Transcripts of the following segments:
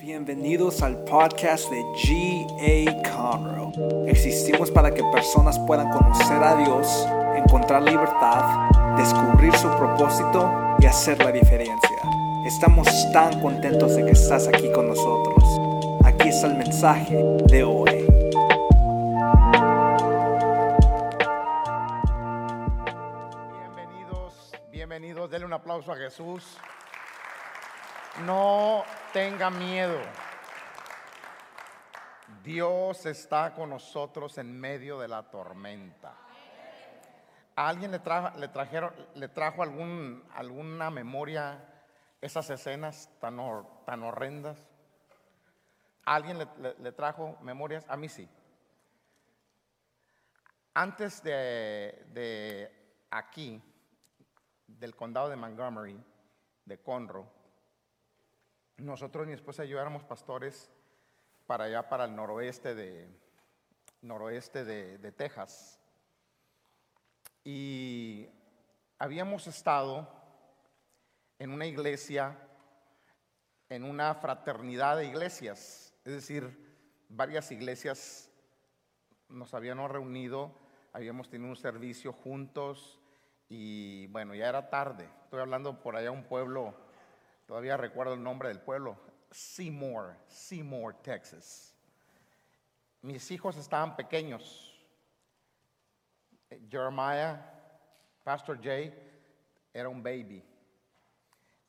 Bienvenidos al podcast de G.A. Conroe. Existimos para que personas puedan conocer a Dios, encontrar libertad, descubrir su propósito y hacer la diferencia. Estamos tan contentos de que estás aquí con nosotros. Aquí está el mensaje de hoy. Bienvenidos, bienvenidos. Denle un aplauso a Jesús. No tenga miedo. Dios está con nosotros en medio de la tormenta. ¿A alguien le, trajo, alguna memoria esas escenas tan, hor- tan horrendas? ¿A alguien le, trajo memorias? A mí sí. Antes de aquí, del condado de Montgomery, de Conroe, nosotros, mi esposa y yo éramos pastores para allá, para el noroeste de, noroeste de, de Texas. Y habíamos estado en una iglesia, en una fraternidad de iglesias, es decir, varias iglesias nos habíamos reunido, habíamos tenido un servicio juntos y bueno, ya era tarde. Estoy hablando por allá un pueblo, todavía recuerdo el nombre del pueblo, Seymour, Seymour, Texas. Mis hijos estaban pequeños. Jeremiah, Pastor Jay, era un baby.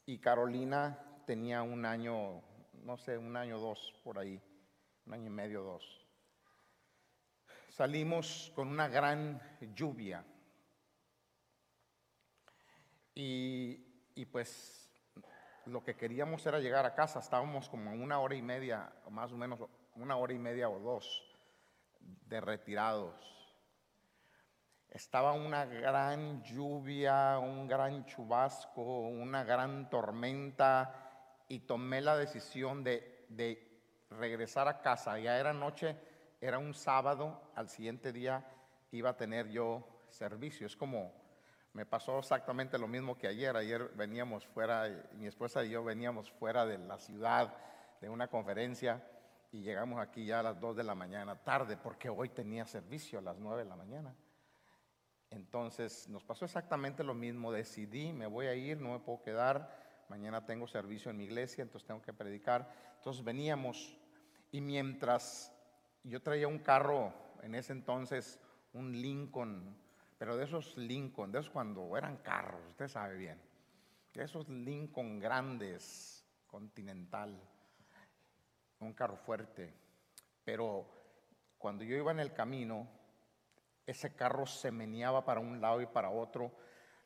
Y Carolina tenía un año, no sé, un año dos por ahí, un año y medio, dos salimos con una gran lluvia. Y, y pues lo que queríamos era llegar a casa. Estábamos como una hora y media, más o menos una hora y media o dos de retirados. Estaba una gran lluvia, un gran chubasco, una gran tormenta y tomé la decisión de, de regresar a casa. Ya era noche, era un sábado, al siguiente día iba a tener yo servicio. Es como, me pasó exactamente lo mismo que ayer. Ayer veníamos fuera, mi esposa y yo veníamos fuera de la ciudad de una conferencia y llegamos aquí ya a las 2 de la mañana, tarde, porque hoy tenía servicio a las 9 de la mañana. Entonces nos pasó exactamente lo mismo. Decidí, me voy a ir, no me puedo quedar. Mañana tengo servicio en mi iglesia, entonces tengo que predicar. Entonces veníamos y mientras yo traía un carro en ese entonces, un Lincoln, pero de esos Lincoln, de esos cuando eran carros, usted sabe bien, de esos Lincoln grandes, continental, un carro fuerte. Pero cuando yo iba en el camino, ese carro se meneaba para un lado y para otro,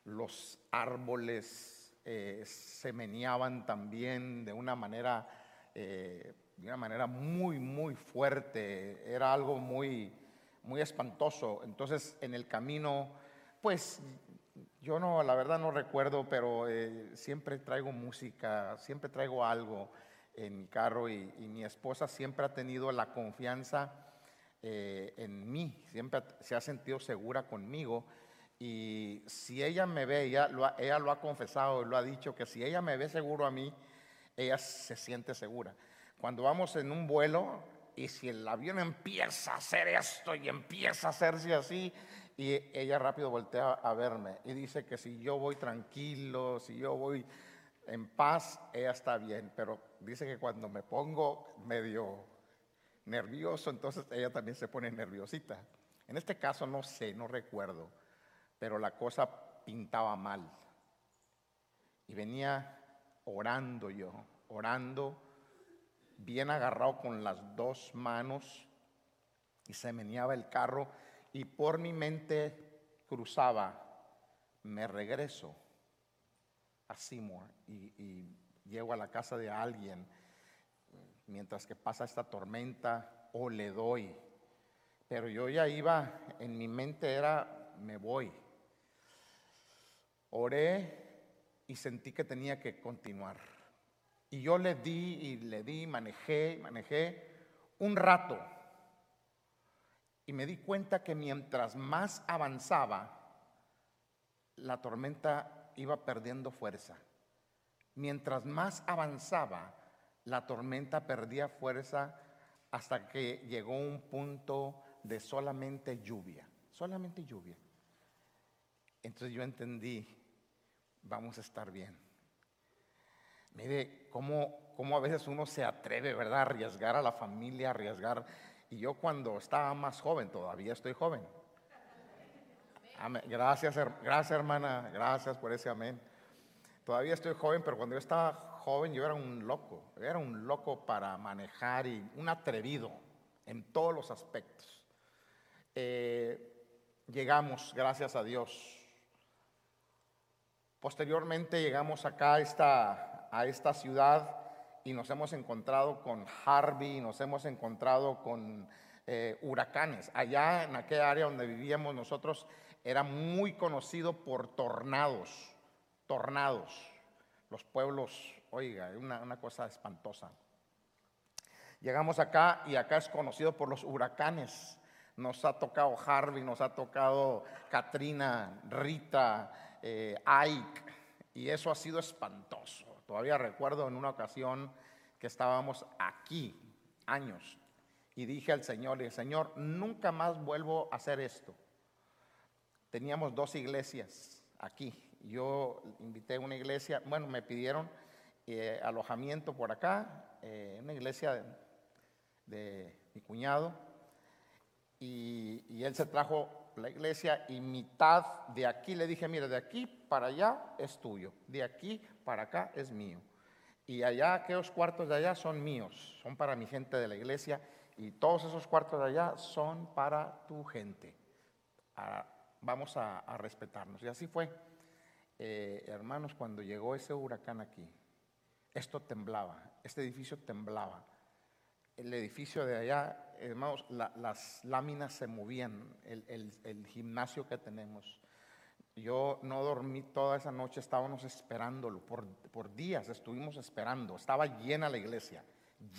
los árboles eh, se meneaban también de una manera, eh, de una manera muy, muy fuerte, era algo muy, muy espantoso. Entonces en el camino, pues yo no, la verdad no recuerdo, pero eh, siempre traigo música, siempre traigo algo en mi carro y, mi esposa siempre ha tenido la confianza eh, en mí, siempre se ha sentido segura conmigo. Y si ella me ve, ella lo, ha, ella lo ha confesado, lo ha dicho, que si ella me ve seguro a mí, ella se siente segura. Cuando vamos en un vuelo y si el avión empieza a hacer esto y empieza a hacerse así, y ella rápido voltea a verme y dice que si yo voy tranquilo, si yo voy en paz, ella está bien, pero dice que cuando me pongo medio nervioso, entonces ella también se pone nerviosita. En este caso no sé, no recuerdo, pero la cosa pintaba mal. Y venía orando yo, orando, bien agarrado con las dos manos, y se meneaba el carro, y por mi mente cruzaba, me regreso a Seymour y, y llego a la casa de alguien mientras que pasa esta tormenta o le doy. Pero yo ya iba, en mi mente era, me voy. Oré y sentí que tenía que continuar. Y yo le di y le di, manejé, manejé un rato. Y me di cuenta que mientras más avanzaba, la tormenta iba perdiendo fuerza. Mientras más avanzaba, la tormenta perdía fuerza hasta que llegó un punto de solamente lluvia, solamente lluvia. Entonces yo entendí, vamos a estar bien. Mire cómo, cómo a veces uno se atreve, ¿verdad? A arriesgar a la familia, arriesgar. Y yo cuando estaba más joven, todavía estoy joven. Gracias, gracias hermana, gracias por ese amén. Todavía estoy joven, pero cuando yo estaba joven yo era un loco, era un loco para manejar y un atrevido en todos los aspectos. Eh, llegamos, gracias a Dios. Posteriormente llegamos acá a esta, a esta ciudad y nos hemos encontrado con Harvey, nos hemos encontrado con eh, huracanes. Allá en aquella área donde vivíamos nosotros era muy conocido por tornados, tornados. Los pueblos, oiga, una, una cosa espantosa. Llegamos acá y acá es conocido por los huracanes. Nos ha tocado Harvey, nos ha tocado Katrina, Rita, eh, Ike, y eso ha sido espantoso. Todavía recuerdo en una ocasión que estábamos aquí, años, y dije al Señor, y Señor, nunca más vuelvo a hacer esto. Teníamos dos iglesias aquí. Yo invité una iglesia, bueno, me pidieron eh, alojamiento por acá, eh, una iglesia de, mi cuñado, y, él se trajo la iglesia y mitad de aquí le dije, mire, de aquí para allá es tuyo, de aquí para acá es mío. Y allá, aquellos cuartos de allá son míos, son para mi gente de la iglesia, y todos esos cuartos de allá son para tu gente. Ah, vamos a, respetarnos. Y así fue. Eh, hermanos, cuando llegó ese huracán aquí, esto temblaba, este edificio temblaba. El edificio de allá, hermanos, las láminas se movían, el, gimnasio que tenemos. Yo no dormí toda esa noche, estábamos esperándolo, por, por días estuvimos esperando, estaba llena la iglesia,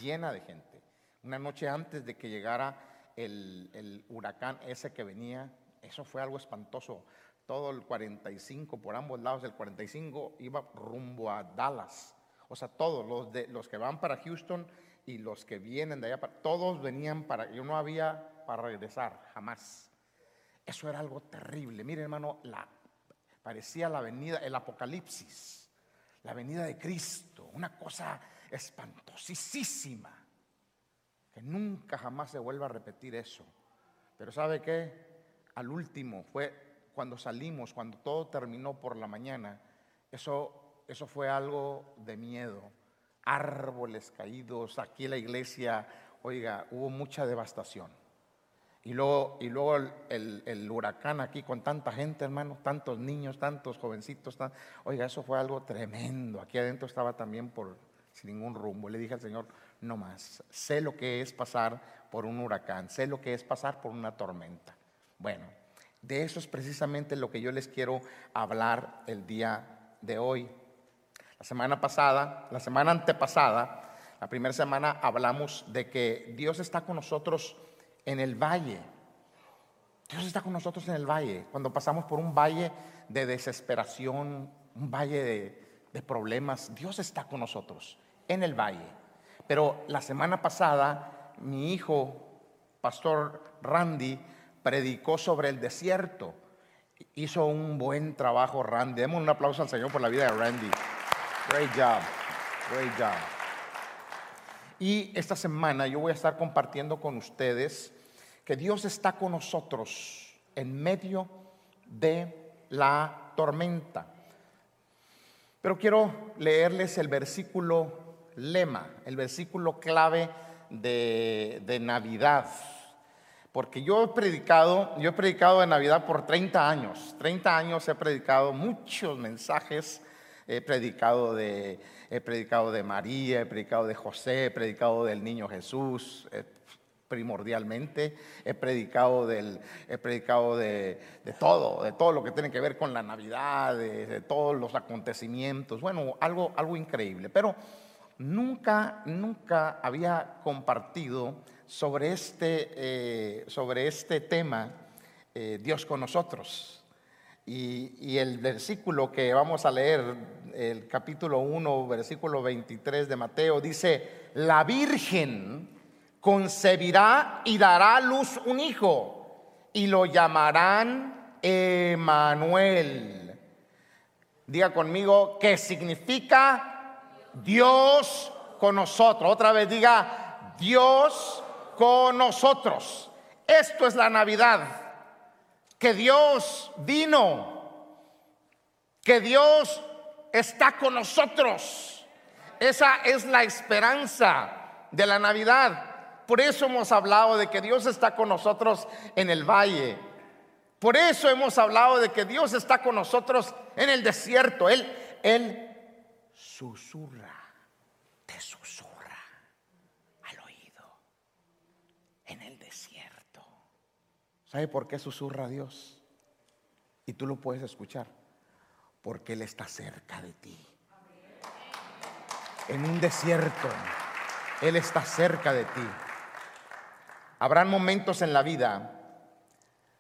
llena de gente. Una noche antes de que llegara el, el huracán ese que venía, eso fue algo espantoso. Todo el 45, por ambos lados del 45, iba rumbo a Dallas. O sea, todos, los, de, los que van para Houston y los que vienen de allá, todos venían para, yo no había para regresar, jamás. Eso era algo terrible. Mire, hermano, la, parecía la venida, el apocalipsis, la venida de Cristo, una cosa espantosísima, que nunca jamás se vuelva a repetir eso. Pero ¿sabe qué? al último, fue cuando salimos, cuando todo terminó por la mañana, eso, eso fue algo de miedo. Árboles caídos, aquí en la iglesia, oiga, hubo mucha devastación. Y luego, y luego el, huracán aquí con tanta gente, hermano, tantos niños, tantos jovencitos. oiga, eso fue algo tremendo. Aquí adentro estaba también por sin ningún rumbo. Le dije al Señor, no más. Sé lo que es pasar por un huracán, sé lo que es pasar por una tormenta. Bueno, de eso es precisamente lo que yo les quiero hablar el día de hoy. La semana pasada, la semana antepasada, la primera semana hablamos de que Dios está con nosotros en el valle. Dios está con nosotros en el valle. Cuando pasamos por un valle de desesperación, un valle de, problemas, Dios está con nosotros en el valle. Pero la semana pasada, mi hijo, Pastor Randy, predicó sobre el desierto. Hizo un buen trabajo Randy. Demos un aplauso al Señor por la vida de Randy. Great job, great job. Y esta semana yo voy a estar compartiendo con ustedes que Dios está con nosotros en medio de la tormenta. Pero quiero leerles el versículo lema, el versículo clave de, de Navidad. Porque yo he predicado, yo he predicado de Navidad por 30 años. 30 años he predicado muchos mensajes. He predicado de, he predicado de María, he predicado de José, he predicado del niño Jesús, eh, primordialmente. He predicado, del, he predicado de, todo, de todo lo que tiene que ver con la Navidad, de, de todos los acontecimientos. Bueno, algo, algo increíble. Pero nunca, nunca había compartido sobre este, eh, sobre este tema, eh, Dios con nosotros. Y, el versículo que vamos a leer, el capítulo 1, versículo 23 de Mateo, dice, la Virgen concebirá y dará a luz un hijo y lo llamarán Emanuel. Diga conmigo, ¿qué significa Dios con nosotros? Otra vez diga, Dios con nosotros. Esto es la Navidad que Dios vino, que Dios está con nosotros. Esa es la esperanza de la Navidad. Por eso hemos hablado de que Dios está con nosotros en el valle. Por eso hemos hablado de que Dios está con nosotros en el desierto. Él, él susurra, te susurra al oído en el desierto. ¿Sabe por qué susurra Dios? Y tú lo puedes escuchar. Porque Él está cerca de ti. En un desierto, Él está cerca de ti. Habrán momentos en la vida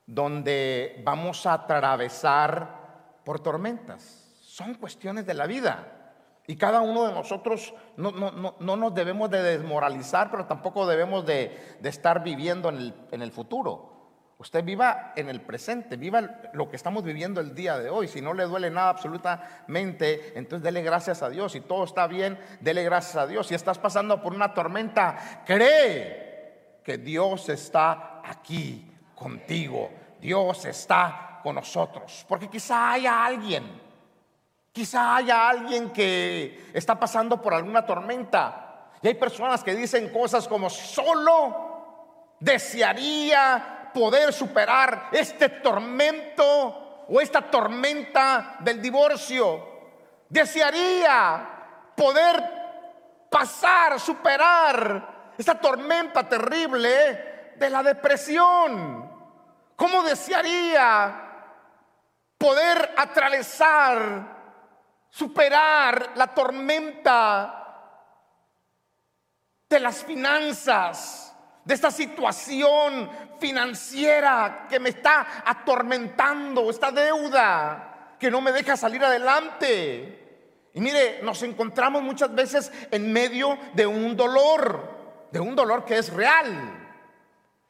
donde vamos a atravesar por tormentas. Son cuestiones de la vida. Y cada uno de nosotros no, nos debemos de desmoralizar, pero tampoco debemos de, estar viviendo en el, en el futuro. Usted viva en el presente, viva lo que estamos viviendo el día de hoy. Si no le duele nada absolutamente, entonces dele gracias a Dios. Si todo está bien, dele gracias a Dios. Si estás pasando por una tormenta, cree que Dios está aquí contigo. Dios está con nosotros. Porque quizá haya alguien, quizá haya alguien que está pasando por alguna tormenta. Y hay personas que dicen cosas como solo desearía poder superar este tormento o esta tormenta del divorcio. Desearía poder pasar, superar esta tormenta terrible de la depresión. ¿Cómo desearía poder atravesar, superar la tormenta de las finanzas? De esta situación financiera que me está atormentando, esta deuda que no me deja salir adelante. Y mire, nos encontramos muchas veces en medio de un dolor, de un dolor que es real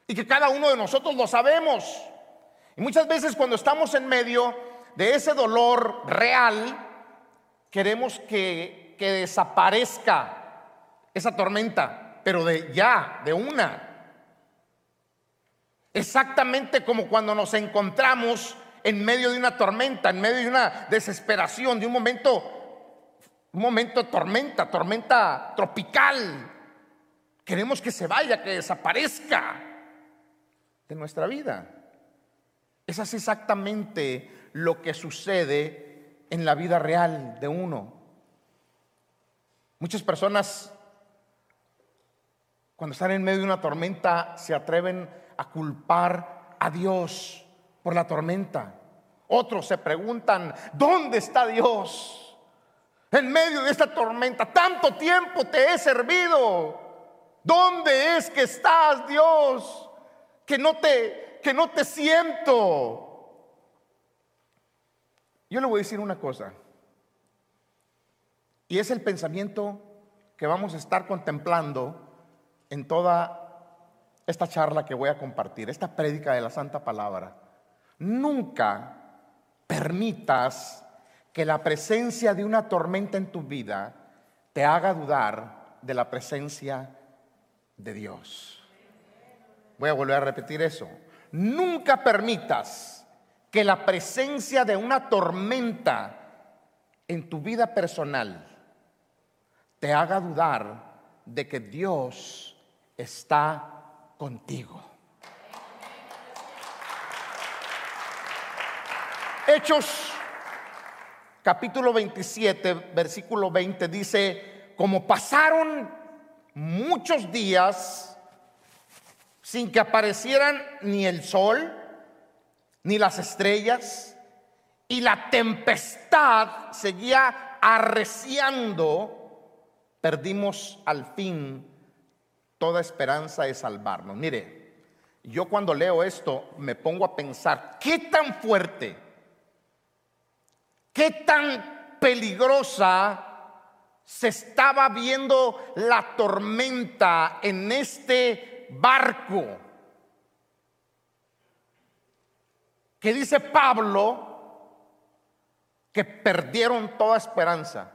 y que cada uno de nosotros lo sabemos. Y muchas veces cuando estamos en medio de ese dolor real, queremos que, que desaparezca esa tormenta, pero de ya, de una. Exactamente como cuando nos encontramos en medio de una tormenta, en medio de una desesperación, de un momento, un momento de tormenta, tormenta tropical. Queremos que se vaya, que desaparezca de nuestra vida. Eso es exactamente lo que sucede en la vida real de uno. Muchas personas, cuando están en medio de una tormenta, se atreven a culpar a Dios por la tormenta. Otros se preguntan, ¿dónde está Dios? En medio de esta tormenta, tanto tiempo te he servido. ¿Dónde es que estás, Dios? Que no te que no te siento. Yo le voy a decir una cosa. Y es el pensamiento que vamos a estar contemplando en toda esta charla que voy a compartir, esta prédica de la Santa Palabra, nunca permitas que la presencia de una tormenta en tu vida te haga dudar de la presencia de Dios. Voy a volver a repetir eso. Nunca permitas que la presencia de una tormenta en tu vida personal te haga dudar de que Dios está contigo. Hechos capítulo 27, versículo 20 dice, como pasaron muchos días sin que aparecieran ni el sol, ni las estrellas, y la tempestad seguía arreciando, perdimos al fin toda esperanza de salvarnos. Mire, yo cuando leo esto me pongo a pensar, ¿qué tan fuerte qué tan peligrosa se estaba viendo la tormenta en este barco. Que dice Pablo que perdieron toda esperanza.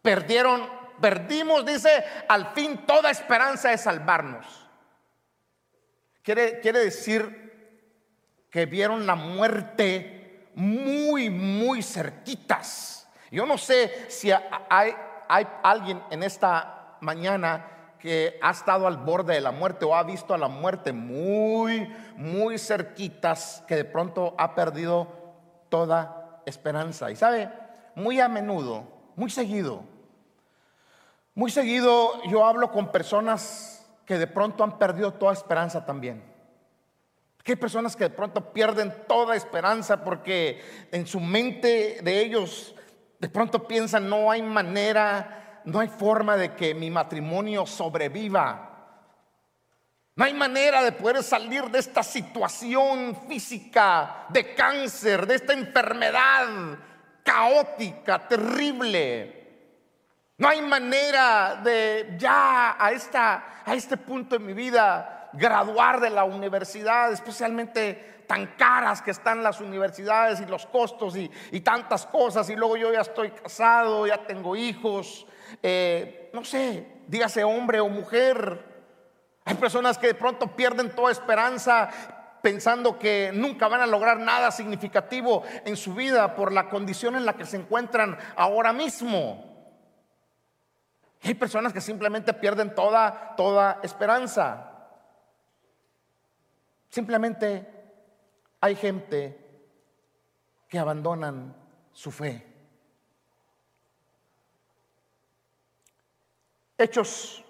Perdieron, perdimos, dice, al fin toda esperanza de salvarnos. Quiere, quiere decir que vieron la muerte muy, muy cerquitas. Yo no sé si hay hay alguien en esta mañana que ha estado al borde de la muerte o ha visto a la muerte muy, muy cerquitas, que de pronto ha perdido toda esperanza. Y sabe, muy a menudo, muy seguido, muy seguido yo hablo con personas que de pronto han perdido toda esperanza también. Que hay personas que de pronto pierden toda esperanza porque en su mente de ellos de pronto piensan, no hay manera, no hay forma de que mi matrimonio sobreviva. No hay manera de poder salir de esta situación física de cáncer, de esta enfermedad caótica, terrible. No hay manera de ya a, esta, a este punto de mi vida graduar de la universidad, especialmente tan caras que están las universidades y los costos y, tantas cosas. Y luego yo ya estoy casado, ya tengo hijos, eh, no sé, dígase hombre o mujer. Hay personas que de pronto pierden toda esperanza pensando que nunca van a lograr nada significativo en su vida por la condición en la que se encuentran ahora mismo. Hay personas que simplemente pierden toda, toda esperanza. Simplemente hay gente que abandonan su fe. Hechos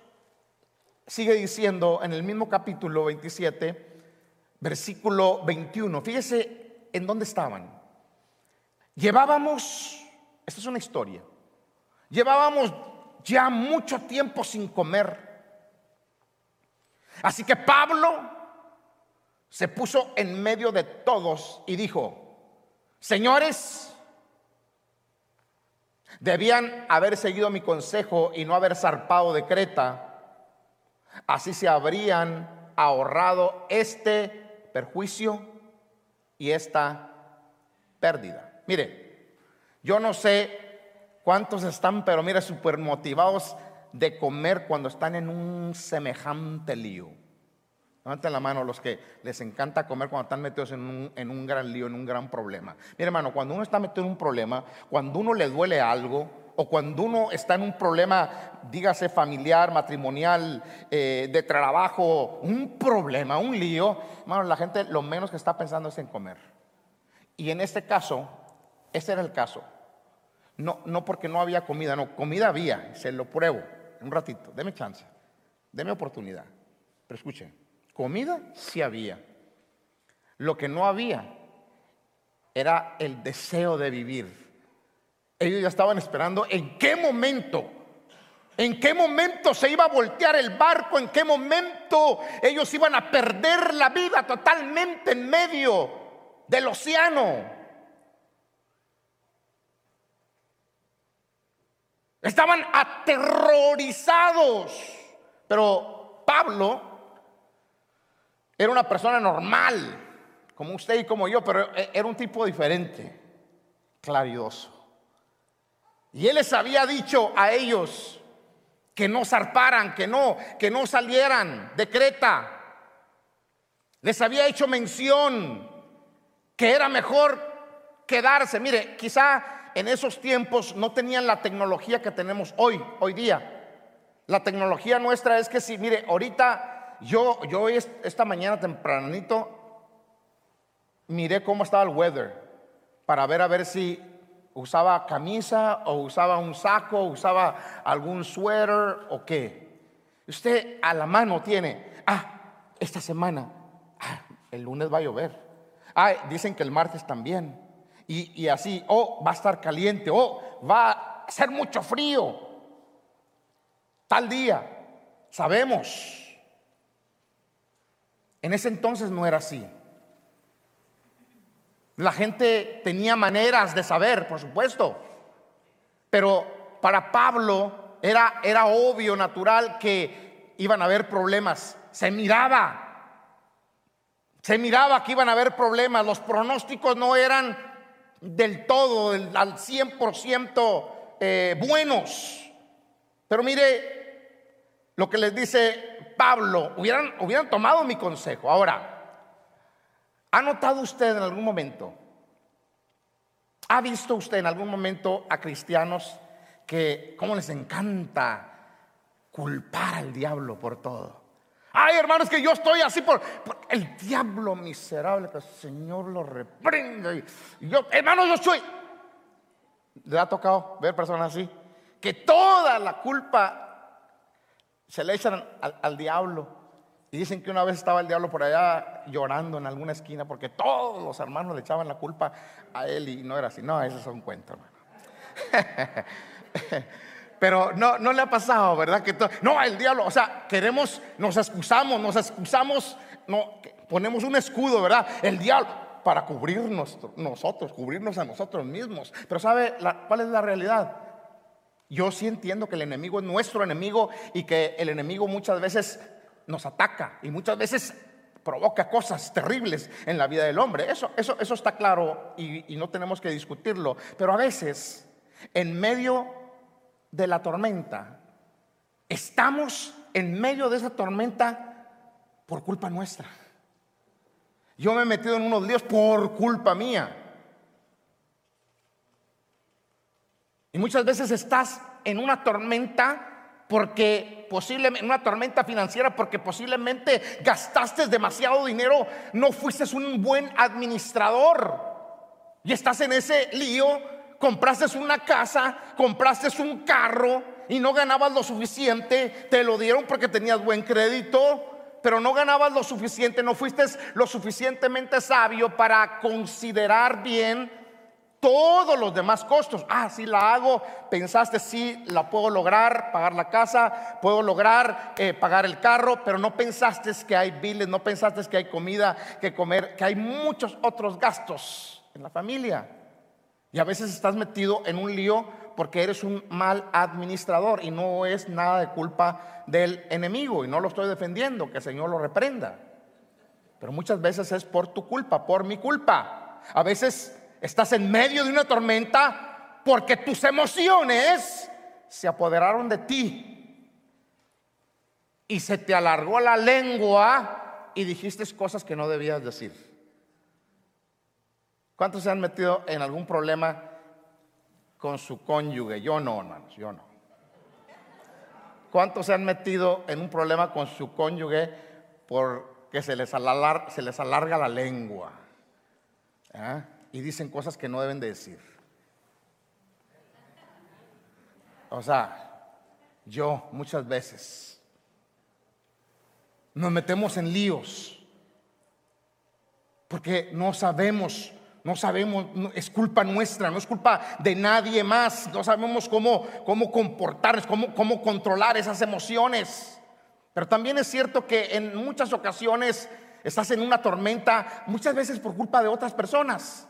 sigue diciendo en el mismo capítulo 27, versículo 21. Fíjese en dónde estaban. Llevábamos, esta es una historia, llevábamos ya mucho tiempo sin comer. Así que Pablo se puso en medio de todos y dijo, señores, debían haber seguido mi consejo y no haber zarpado de Creta. Así se habrían ahorrado este perjuicio y esta pérdida. Mire, yo no sé cuántos están, pero mire, súper motivados de comer cuando están en un semejante lío. Levanten la mano los que les encanta comer cuando están metidos en un, gran lío, en un gran problema. Mire, hermano, cuando uno está metido en un problema, cuando uno le duele algo, o cuando uno está en un problema, dígase familiar, matrimonial, eh, de trabajo, un problema, un lío, hermano, la gente lo menos que está pensando es en comer. Y en este caso, ese era el caso. No, no porque no había comida, no, comida había, se lo pruebo. Un ratito, deme chance, deme oportunidad. Pero escuchen. Comida sí había. Lo que no había era el deseo de vivir. Ellos ya estaban esperando en qué momento, en qué momento se iba a voltear el barco, en qué momento ellos iban a perder la vida totalmente en medio del océano. Estaban aterrorizados. Pero Pablo era una persona normal, como usted y como yo, pero e, era un tipo diferente, claridoso. Y él les había dicho a ellos que no zarparan, que no, que no salieran de Creta. Les había hecho mención que era mejor quedarse. Mire, quizá en esos tiempos no tenían la tecnología que tenemos hoy, hoy día. La tecnología nuestra es que si, mire, ahorita yo, yo esta mañana tempranito miré cómo estaba el weather para ver a ver si usaba camisa o usaba un saco, usaba algún suéter o qué. Usted a la mano tiene, ah, esta semana, ah, el lunes va a llover. Ah, dicen que el martes también. Y, así, oh, va a estar caliente, oh, va a ser mucho frío. Tal día, sabemos. En ese entonces no era así. La gente tenía maneras de saber, por supuesto. Pero para Pablo era, era obvio, natural, que iban a haber problemas. Se miraba. Se miraba que iban a haber problemas. Los pronósticos no eran del todo, al 100% eh, buenos. Pero mire lo que les dice Pablo. Hubieran, hubieran tomado mi consejo. Ahora, ¿Ha notado usted en algún momento? ¿Ha visto usted en algún momento a cristianos que, cómo les encanta culpar al diablo por todo? Ay, hermanos, que yo estoy así por, el diablo miserable, que el Señor lo reprende. Y yo, hermano, yo soy. ¿Le ha tocado ver personas así? Que toda la culpa se le echan al diablo. Y dicen que una vez estaba el diablo por allá llorando en alguna esquina porque todos los hermanos le echaban la culpa a él y no era así. No, ese es un cuento, hermano. Pero no, no le ha pasado, ¿verdad? Que no, el diablo, o sea, queremos, nos excusamos, nos excusamos, no, ponemos un escudo, ¿verdad? El diablo, para cubrirnos nosotros, cubrirnos a nosotros mismos. Pero ¿sabe cuál es la realidad? Yo sí entiendo que el enemigo es nuestro enemigo y que el enemigo muchas veces nos ataca y muchas veces provoca cosas terribles en la vida del hombre. Eso, eso, eso está claro y, y no tenemos que discutirlo. Pero a veces, en medio de la tormenta, estamos en medio de esa tormenta por culpa nuestra. Yo me he metido en unos líos por culpa mía. Y muchas veces estás en una tormenta porque posiblemente, una tormenta financiera, porque posiblemente gastaste demasiado dinero, no fuiste un buen administrador y estás en ese lío, compraste una casa, compraste un carro y no ganabas lo suficiente, te lo dieron porque tenías buen crédito. Pero no ganabas lo suficiente, no fuiste lo suficientemente sabio para considerar bien todos los demás costos. Ah, si la hago, pensaste, sí, la puedo lograr, pagar la casa, puedo lograr eh, pagar el carro, pero no pensaste que hay biles, no pensaste que hay comida que comer, que hay muchos otros gastos en la familia. Y a veces estás metido en un lío porque eres un mal administrador y no es nada de culpa del enemigo y no lo estoy defendiendo, que el Señor lo reprenda. Pero muchas veces es por tu culpa, por mi culpa. A veces Estás en medio de una tormenta porque tus emociones se apoderaron de ti y se te alargó la lengua y dijiste cosas que no debías decir. ¿Cuántos se han metido en algún problema con su cónyuge? Yo no, hermanos, yo no. ¿Cuántos se han metido en un problema con su cónyuge porque se les alarga, se les alarga la lengua? ¿Ah? y dicen cosas que no deben de decir. O sea, yo muchas veces nos metemos en líos porque no sabemos, no sabemos, es culpa nuestra, no es culpa de nadie más, no sabemos cómo, cómo comportarnos, cómo, cómo controlar esas emociones. Pero también es cierto que en muchas ocasiones estás en una tormenta, muchas veces por culpa de otras personas.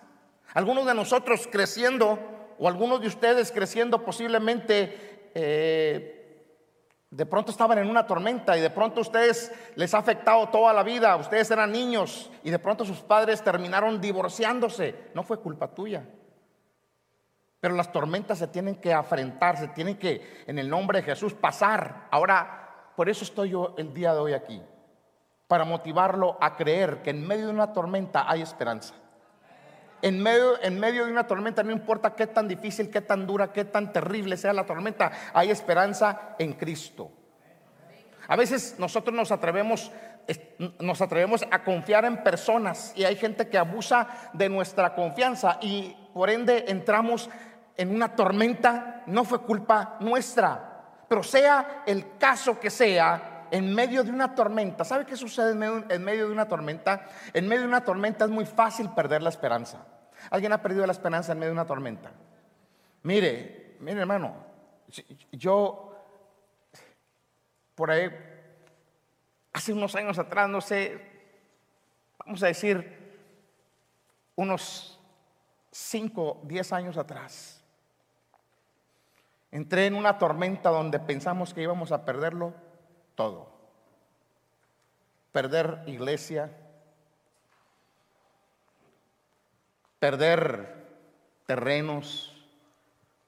Algunos de nosotros creciendo, o algunos de ustedes creciendo posiblemente, eh, de pronto estaban en una tormenta y de pronto a ustedes les ha afectado toda la vida, ustedes eran niños y de pronto sus padres terminaron divorciándose. No fue culpa tuya. Pero las tormentas se tienen que afrentar, se tienen que, en el nombre de Jesús, pasar. Ahora, por eso estoy yo el día de hoy aquí, para motivarlo a creer que en medio de una tormenta hay esperanza. En medio, en medio de una tormenta, no importa qué tan difícil, qué tan dura, qué tan terrible sea la tormenta, hay esperanza en Cristo. A veces nosotros nos atrevemos, nos atrevemos a confiar en personas y hay gente que abusa de nuestra confianza y por ende entramos en una tormenta, no fue culpa nuestra, pero sea el caso que sea, en medio de una tormenta, ¿sabe qué sucede en medio, de una tormenta? En medio de una tormenta es muy fácil perder la esperanza. ¿Alguien ha perdido la esperanza en medio de una tormenta? Mire, mire hermano, yo por ahí, hace unos años atrás, no sé, vamos a decir, unos 5, 10 años atrás. Entré en una tormenta donde pensamos que íbamos a perderlo todo. Perder iglesia, perder terrenos,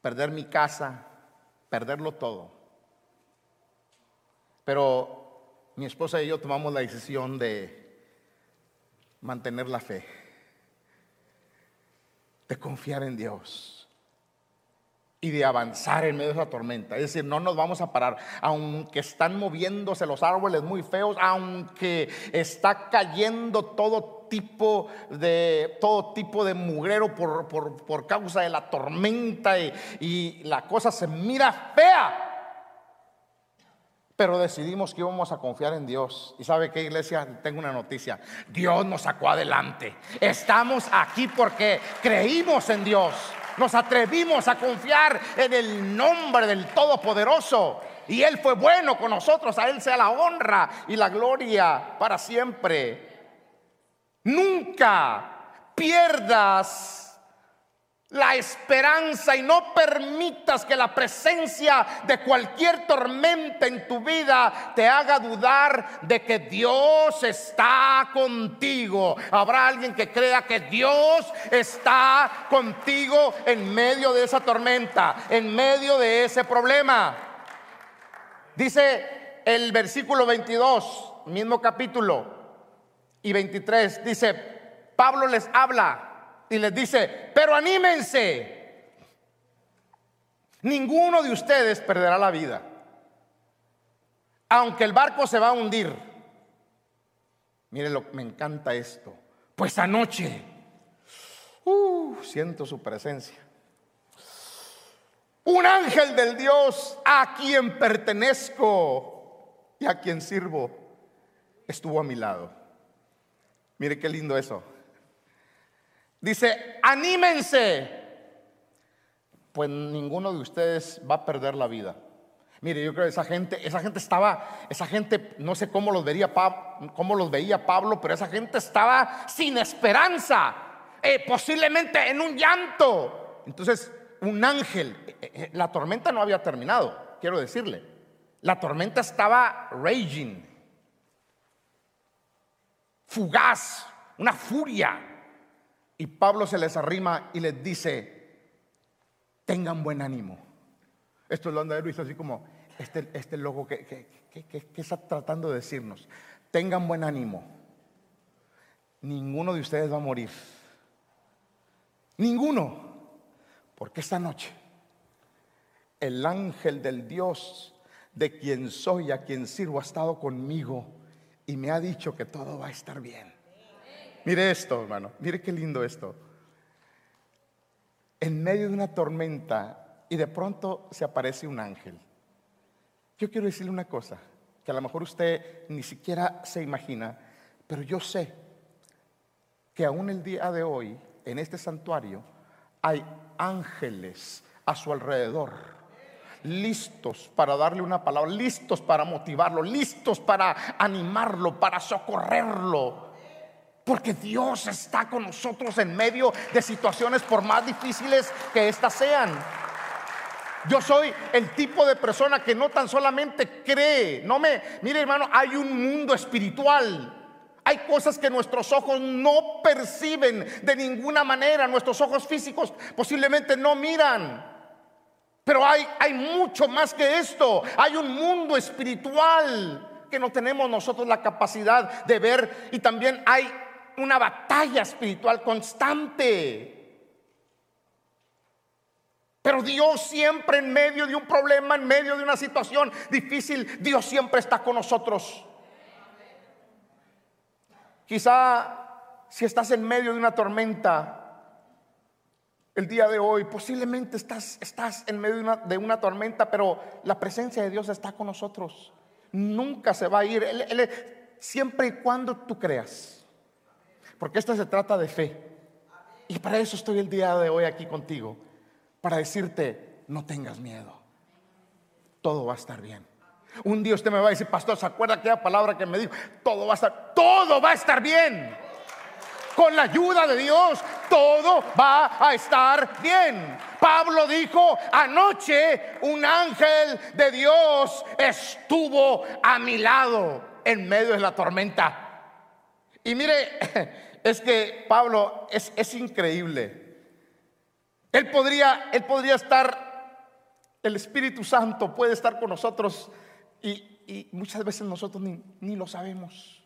perder mi casa, perderlo todo. Pero mi esposa y yo tomamos la decisión de mantener la fe, de confiar en Dios y de avanzar en medio de esa tormenta. Es decir, no nos vamos a parar, aunque están moviéndose los árboles muy feos, aunque está cayendo todo tipo de todo tipo de mugrero por, por, causa de la tormenta y, y la cosa se mira fea. Pero decidimos que íbamos a confiar en Dios. ¿Y sabe qué, iglesia? Tengo una noticia. Dios nos sacó adelante. Estamos aquí porque creímos en Dios. Nos atrevimos a confiar en el nombre del Todopoderoso. Y Él fue bueno con nosotros. A Él sea la honra y la gloria para siempre. Nunca pierdas la esperanza y no permitas que la presencia de cualquier tormenta en tu vida te haga dudar de que Dios está contigo. Habrá alguien que crea que Dios está contigo en medio de esa tormenta, en medio de ese problema. Dice el versículo 22, mismo capítulo, y 23, dice, Pablo les habla y les dice, pero anímense. Ninguno de ustedes perderá la vida. Aunque el barco se va a hundir. Miren, lo, me encanta esto. Pues anoche, uh, siento su presencia. Un ángel del Dios a quien pertenezco y a quien sirvo estuvo a mi lado. Mire qué lindo eso. Dice, anímense. Pues ninguno de ustedes va a perder la vida. Mire, yo creo que esa gente, esa gente estaba, esa gente, no sé cómo los veía, cómo los veía Pablo, pero esa gente estaba sin esperanza, eh, posiblemente en un llanto. Entonces, un ángel, eh, eh, la tormenta no había terminado, quiero decirle. La tormenta estaba raging, fugaz, una furia. Y Pablo se les arrima y les dice, tengan buen ánimo. Esto lo anda de Luis así como, este, este loco que, que, está tratando de decirnos, tengan buen ánimo. Ninguno de ustedes va a morir. Ninguno. Porque esta noche el ángel del Dios de quien soy, a quien sirvo, ha estado conmigo y me ha dicho que todo va a estar bien. Mire esto, hermano. Mire qué lindo esto. En medio de una tormenta y de pronto se aparece un ángel. Yo quiero decirle una cosa, que a lo mejor usted ni siquiera se imagina, pero yo sé que aún el día de hoy, en este santuario, hay ángeles a su alrededor, listos para darle una palabra, listos para motivarlo, listos para animarlo, para socorrerlo. Porque Dios está con nosotros en medio de situaciones por más difíciles que éstas sean. Yo soy el tipo de persona que no tan solamente cree, no me, mire hermano, hay un mundo espiritual. Hay cosas que nuestros ojos no perciben de ninguna manera, nuestros ojos físicos posiblemente no miran. Pero hay, hay mucho más que esto. Hay un mundo espiritual que no tenemos nosotros la capacidad de ver y también hay una batalla espiritual constante. Pero Dios siempre en medio de un problema, en medio de una situación difícil, Dios siempre está con nosotros. Quizá si estás en medio de una tormenta el día de hoy, posiblemente estás, estás en medio de una, de una tormenta, pero la presencia de Dios está con nosotros. Nunca se va a ir, siempre y cuando tú creas. Porque esto se trata de fe. Y para eso estoy el día de hoy aquí contigo. Para decirte, no tengas miedo. Todo va a estar bien. Un día usted me va a decir, pastor, ¿se acuerda aquella palabra que me dijo? Todo va a estar, todo va a estar bien. Con la ayuda de Dios, todo va a estar bien. Pablo dijo, anoche un ángel de Dios estuvo a mi lado en medio de la tormenta. Y mire, es que Pablo es, es increíble. Él podría, él podría estar, el Espíritu Santo puede estar con nosotros y, muchas veces nosotros ni, ni lo sabemos.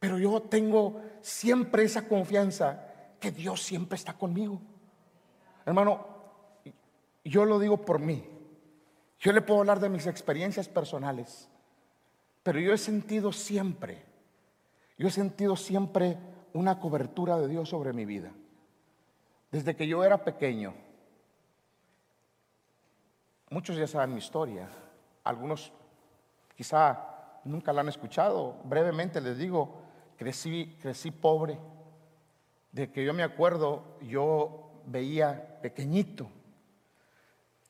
Pero yo tengo siempre esa confianza que Dios siempre está conmigo. Hermano, yo lo digo por mí. Yo le puedo hablar de mis experiencias personales. Pero yo he sentido siempre, yo he sentido siempre una cobertura de Dios sobre mi vida. Desde que yo era pequeño, muchos ya saben mi historia, algunos quizá nunca la han escuchado, brevemente les digo, crecí, crecí pobre, de que yo me acuerdo, yo veía pequeñito,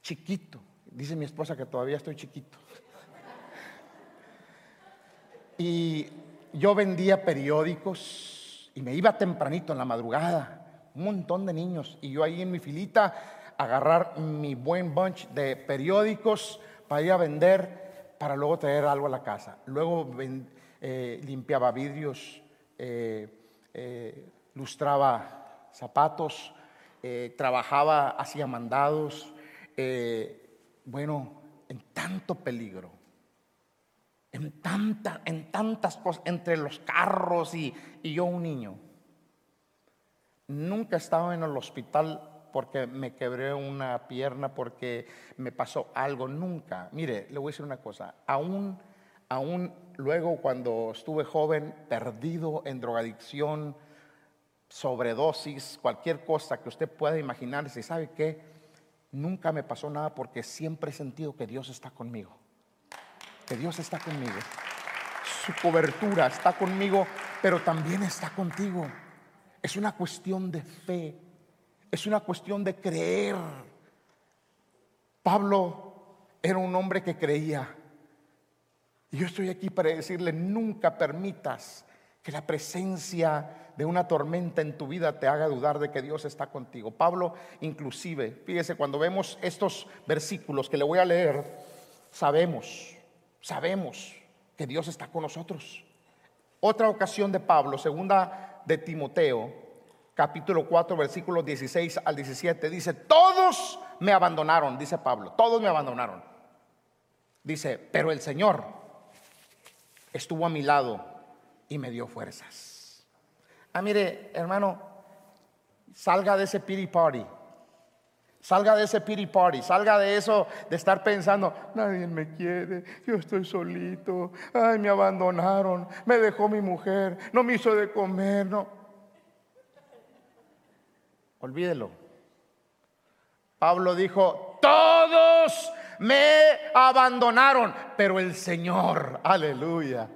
chiquito, dice mi esposa que todavía estoy chiquito. Y yo vendía periódicos y me iba tempranito en la madrugada, un montón de niños, y yo ahí en mi filita agarrar mi buen bunch de periódicos para ir a vender, para luego traer algo a la casa. Luego eh, limpiaba vidrios, eh, eh, lustraba zapatos, trabajaba, hacía mandados, bueno, en tanto peligro en, en tantas cosas, entre los carros y, y yo un niño. Nunca estaba en el hospital porque me quebré una pierna, porque me pasó algo, nunca. Mire, le voy a decir una cosa, aún, aún luego cuando estuve joven, perdido en drogadicción, sobredosis, cualquier cosa que usted pueda imaginarse, ¿sabe qué? Nunca me pasó nada porque siempre he sentido que Dios está conmigo que Dios está conmigo. Su cobertura está conmigo, pero también está contigo. Es una cuestión de fe, es una cuestión de creer. Pablo era un hombre que creía. Y yo estoy aquí para decirle, nunca permitas que la presencia de una tormenta en tu vida te haga dudar de que Dios está contigo. Pablo inclusive, fíjese, cuando vemos estos versículos que le voy a leer, sabemos sabemos que Dios está con nosotros. Otra ocasión de Pablo, segunda de Timoteo, capítulo 4, versículos 16 al 17, dice, todos me abandonaron, dice Pablo, todos me abandonaron. Dice, pero el Señor estuvo a mi lado y me dio fuerzas. Ah, mire, hermano, salga de ese pity party Salga de ese pity party, salga de eso de estar pensando, nadie me quiere, yo estoy solito, ay, me abandonaron, me dejó mi mujer, no me hizo de comer, no. Olvídelo. Pablo dijo, todos me abandonaron, pero el Señor, aleluya,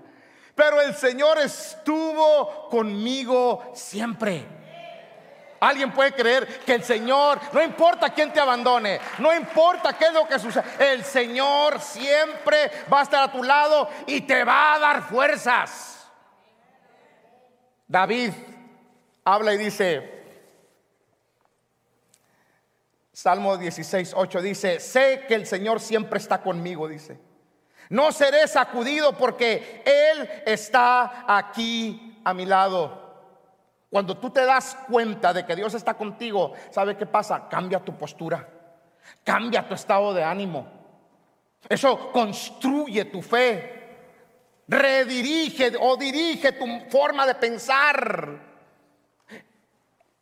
pero el Señor estuvo conmigo siempre. Alguien puede creer que el Señor, no importa quién te abandone, no importa qué es lo que sucede, el Señor siempre va a estar a tu lado y te va a dar fuerzas. David habla y dice, Salmo 16, 8 dice, sé que el Señor siempre está conmigo, dice. No seré sacudido porque Él está aquí a mi lado. Cuando tú te das cuenta de que Dios está contigo, ¿sabe qué pasa? Cambia tu postura, cambia tu estado de ánimo. Eso construye tu fe, redirige o dirige tu forma de pensar.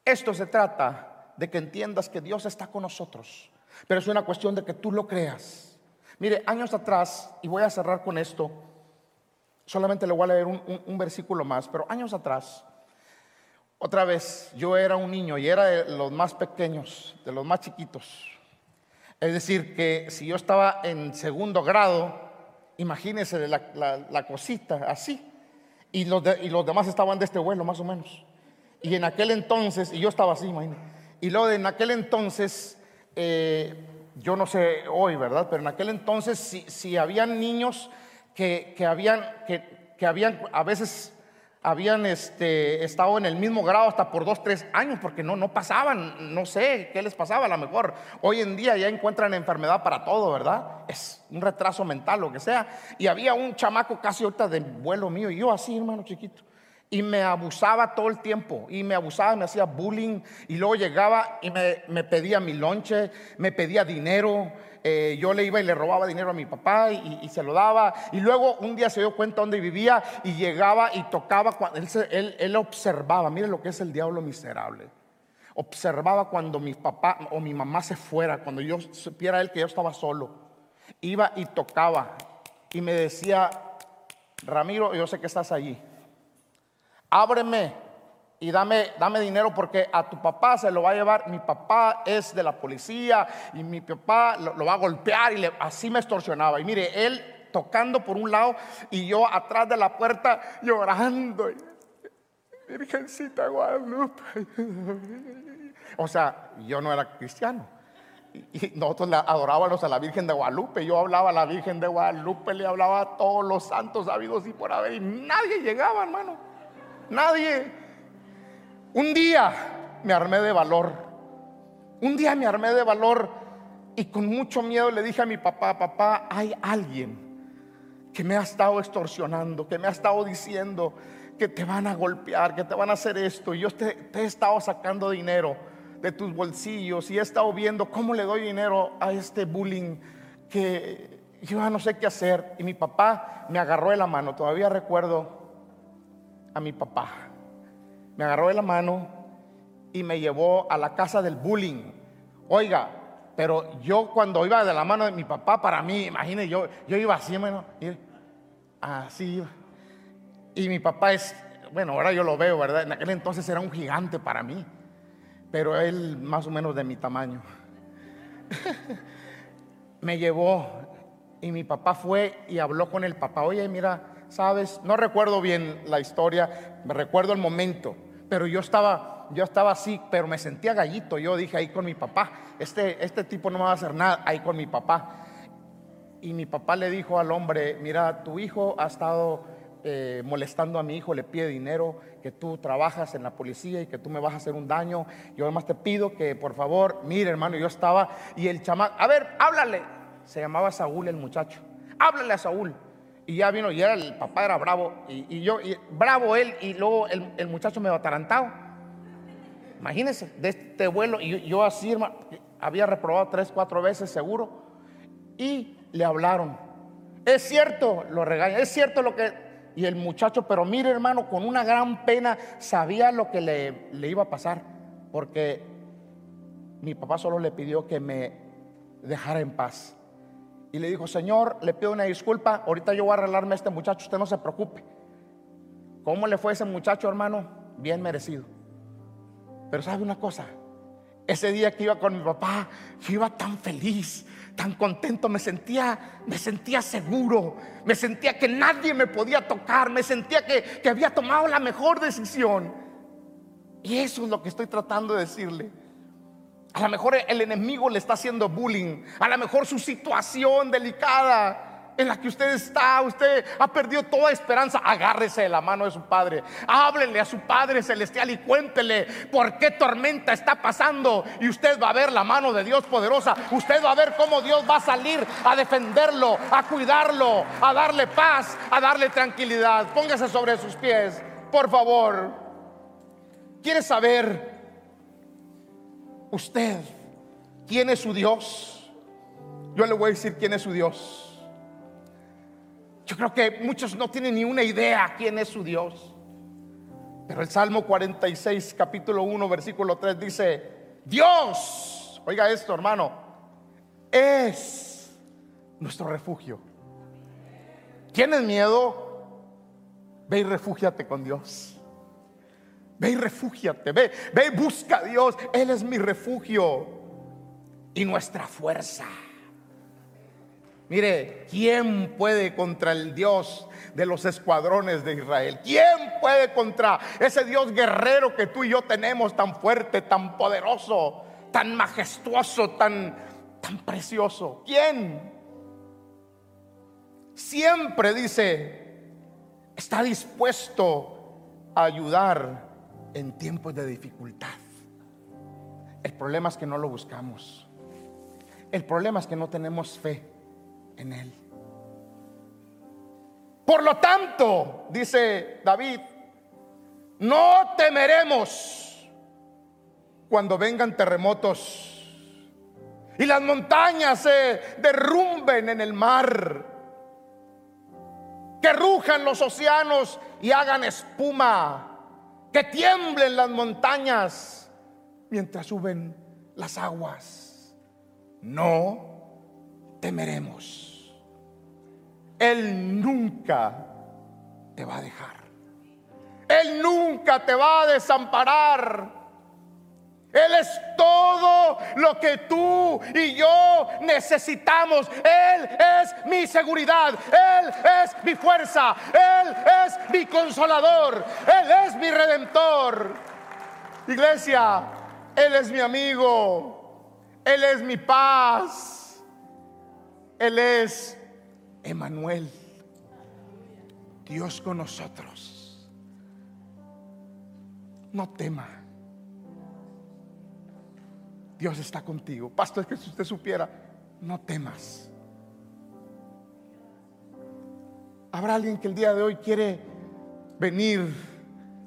Esto se trata de que entiendas que Dios está con nosotros, pero es una cuestión de que tú lo creas. Mire, años atrás, y voy a cerrar con esto, solamente le voy a leer un, un versículo más, pero años atrás, otra vez, yo era un niño y era de los más pequeños, de los más chiquitos. Es decir, que si yo estaba en segundo grado, imagínense la, cosita así, y los, y los demás estaban de este vuelo más o menos. Y en aquel entonces, y yo estaba así, imagínense. Y luego en aquel entonces, eh, yo no sé hoy, ¿verdad? Pero en aquel entonces, si, si habían niños que, habían, que, que habían a veces habían este, estado en el mismo grado hasta por dos, tres años, porque no, no pasaban, no sé qué les pasaba, a lo mejor hoy en día ya encuentran enfermedad para todo, ¿verdad? Es un retraso mental, lo que sea. Y había un chamaco casi ahorita de vuelo mío, y yo así, hermano chiquito. Y me abusaba todo el tiempo, y me abusaba, me hacía bullying, y luego llegaba y me, me pedía mi lonche, me pedía dinero, eh, yo le iba y le robaba dinero a mi papá y, se lo daba. Y luego un día se dio cuenta dónde vivía y llegaba y tocaba. Él, él, él observaba, mire lo que es el diablo miserable. Observaba cuando mi papá o mi mamá se fuera, cuando yo supiera él que yo estaba solo. Iba y tocaba y me decía, Ramiro, yo sé que estás allí. Ábreme y dame, dame dinero porque a tu papá se lo va a llevar. Mi papá es de la policía y mi papá lo, va a golpear y le, así me extorsionaba. Y mire, él tocando por un lado y yo atrás de la puerta llorando. Virgencita Guadalupe. O sea, yo no era cristiano. Y nosotros adorábamos a la Virgen de Guadalupe. Yo hablaba a la Virgen de Guadalupe, le hablaba a todos los santos sabidos y por haber. Y nadie llegaba, hermano. Nadie. Un día me armé de valor. Un día me armé de valor y con mucho miedo le dije a mi papá, papá, hay alguien que me ha estado extorsionando, que me ha estado diciendo que te van a golpear, que te van a hacer esto. Y yo te, he estado sacando dinero de tus bolsillos y he estado viendo cómo le doy dinero a este bullying que yo no sé qué hacer. Y mi papá me agarró de la mano, todavía recuerdo a mi papá me agarró de la mano y me llevó a la casa del bullying. Oiga, pero yo cuando iba de la mano de mi papá, para mí, imagínese, yo, yo iba así, así. Y mi papá es, bueno, ahora yo lo veo, ¿verdad? En aquel entonces era un gigante para mí, pero él más o menos de mi tamaño. me llevó y mi papá fue y habló con el papá, oye, mira, ¿sabes? No recuerdo bien la historia, me recuerdo el momento, pero yo estaba, yo estaba así, pero me sentía gallito. Yo dije ahí con mi papá, este, este tipo no me va a hacer nada, ahí con mi papá. Y mi papá le dijo al hombre, mira, tu hijo ha estado eh, molestando a mi hijo, le pide dinero, que tú trabajas en la policía y que tú me vas a hacer un daño. Yo además te pido que por favor, mire hermano, yo estaba y el chamán, a ver, háblale. Se llamaba Saúl el muchacho. Háblale a Saúl. Y ya vino, y era el papá era bravo, y, yo, bravo él, y luego el, muchacho me atarantado. Imagínense, de este vuelo, y yo, así, había reprobado tres, cuatro veces seguro, y le hablaron. Es cierto, lo regaña, es cierto lo que... Y el muchacho, pero mire hermano, con una gran pena, sabía lo que le, le iba a pasar, porque mi papá solo le pidió que me dejara en paz y le dijo, Señor, le pido una disculpa, ahorita yo voy a arreglarme a este muchacho, usted no se preocupe. ¿Cómo le fue a ese muchacho, hermano? Bien merecido. Pero sabe una cosa, ese día que iba con mi papá, yo iba tan feliz, tan contento, me sentía, me sentía seguro, me sentía que nadie me podía tocar, me sentía que, que había tomado la mejor decisión. Y eso es lo que estoy tratando de decirle. A lo mejor el enemigo le está haciendo bullying. A lo mejor su situación delicada en la que usted está, usted ha perdido toda esperanza. Agárrese de la mano de su Padre. Háblele a su Padre celestial y cuéntele por qué tormenta está pasando. Y usted va a ver la mano de Dios poderosa. Usted va a ver cómo Dios va a salir a defenderlo, a cuidarlo, a darle paz, a darle tranquilidad. Póngase sobre sus pies, por favor. ¿Quiere saber? Usted, ¿quién es su Dios? Yo le voy a decir quién es su Dios. Yo creo que muchos no tienen ni una idea quién es su Dios. Pero el Salmo 46, capítulo 1, versículo 3 dice, Dios, oiga esto hermano, es nuestro refugio. ¿Tienes miedo? Ve y refúgiate con Dios. Ve y refúgiate, ve, ve y busca a Dios. Él es mi refugio y nuestra fuerza. Mire, ¿quién puede contra el Dios de los escuadrones de Israel? ¿Quién puede contra ese Dios guerrero que tú y yo tenemos tan fuerte, tan poderoso, tan majestuoso, tan, tan precioso? ¿Quién? Siempre dice, está dispuesto a ayudar en tiempos de dificultad. El problema es que no lo buscamos. El problema es que no tenemos fe en Él. Por lo tanto, dice David, no temeremos cuando vengan terremotos y las montañas se derrumben en el mar, que rujan los océanos y hagan espuma, que tiemblen las montañas mientras suben las aguas. No temeremos. Él nunca te va a dejar. Él nunca te va a desamparar. Él es todo lo que tú y yo necesitamos. Él es mi seguridad. Él es mi fuerza. Él es mi consolador. Él es mi redentor. Iglesia, Él es mi amigo. Él es mi paz. Él es Emanuel. Dios con nosotros. No tema. Dios está contigo. Pastor, es que si usted supiera, no temas. Habrá alguien que el día de hoy quiere venir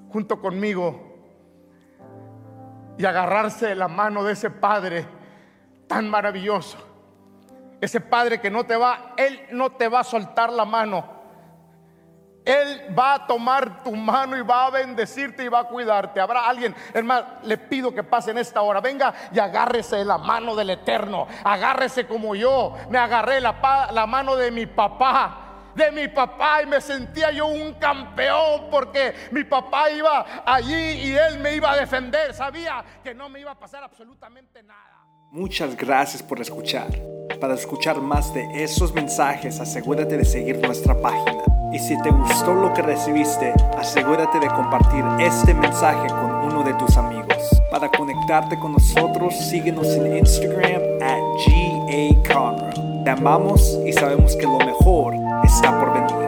junto conmigo y agarrarse de la mano de ese Padre tan maravilloso. Ese Padre que no te va, Él no te va a soltar la mano él va a tomar tu mano y va a bendecirte y va a cuidarte. Habrá alguien, hermano, le pido que pase en esta hora. Venga y agárrese la mano del Eterno. Agárrese como yo. Me agarré la mano de mi papá de mi papá y me sentía yo un campeón porque mi papá iba allí y él me iba a defender. Sabía que no me iba a pasar absolutamente nada. Muchas gracias por escuchar. Para escuchar más de esos mensajes, asegúrate de seguir nuestra página y si te gustó lo que recibiste, asegúrate de compartir este mensaje con uno de tus amigos. Para conectarte con nosotros, síguenos en Instagram at GA Te amamos y sabemos que lo mejor está por venir.